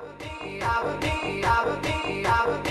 I would be, I would be, I would be, I would be.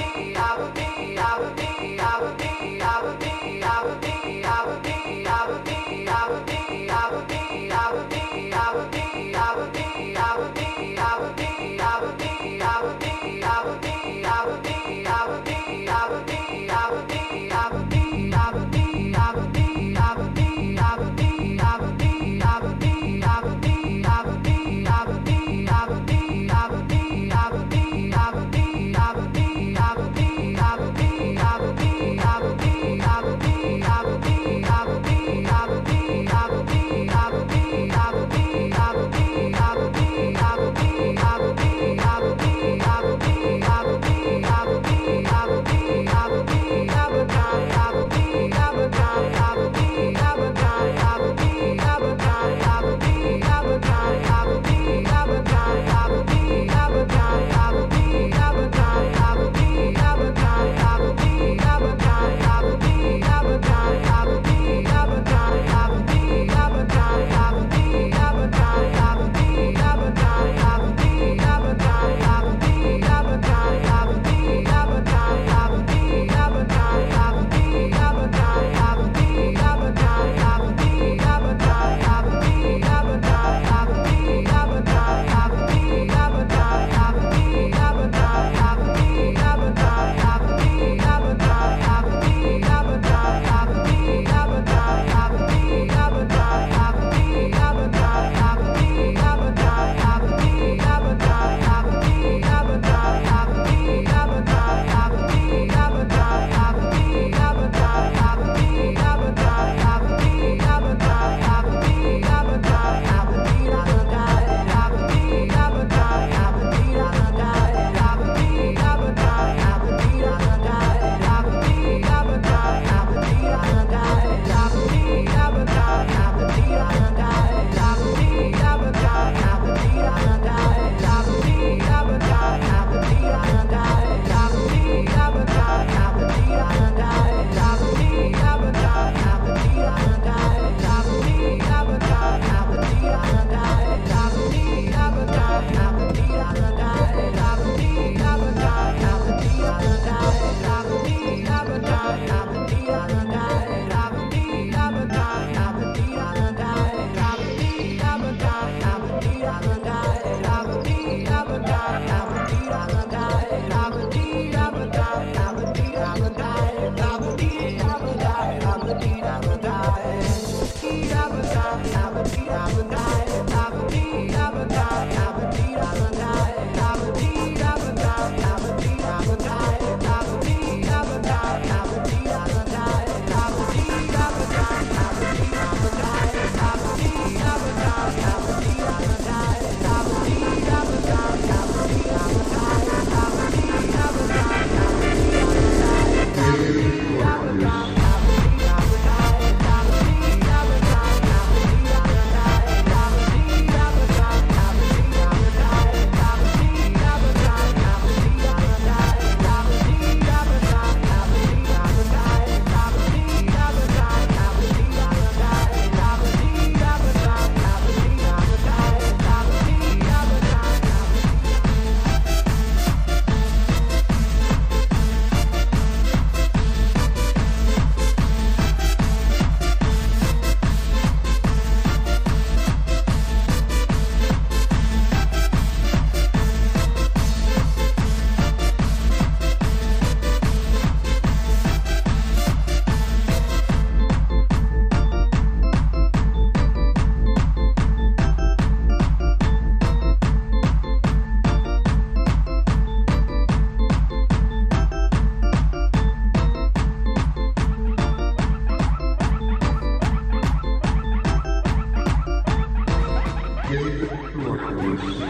不是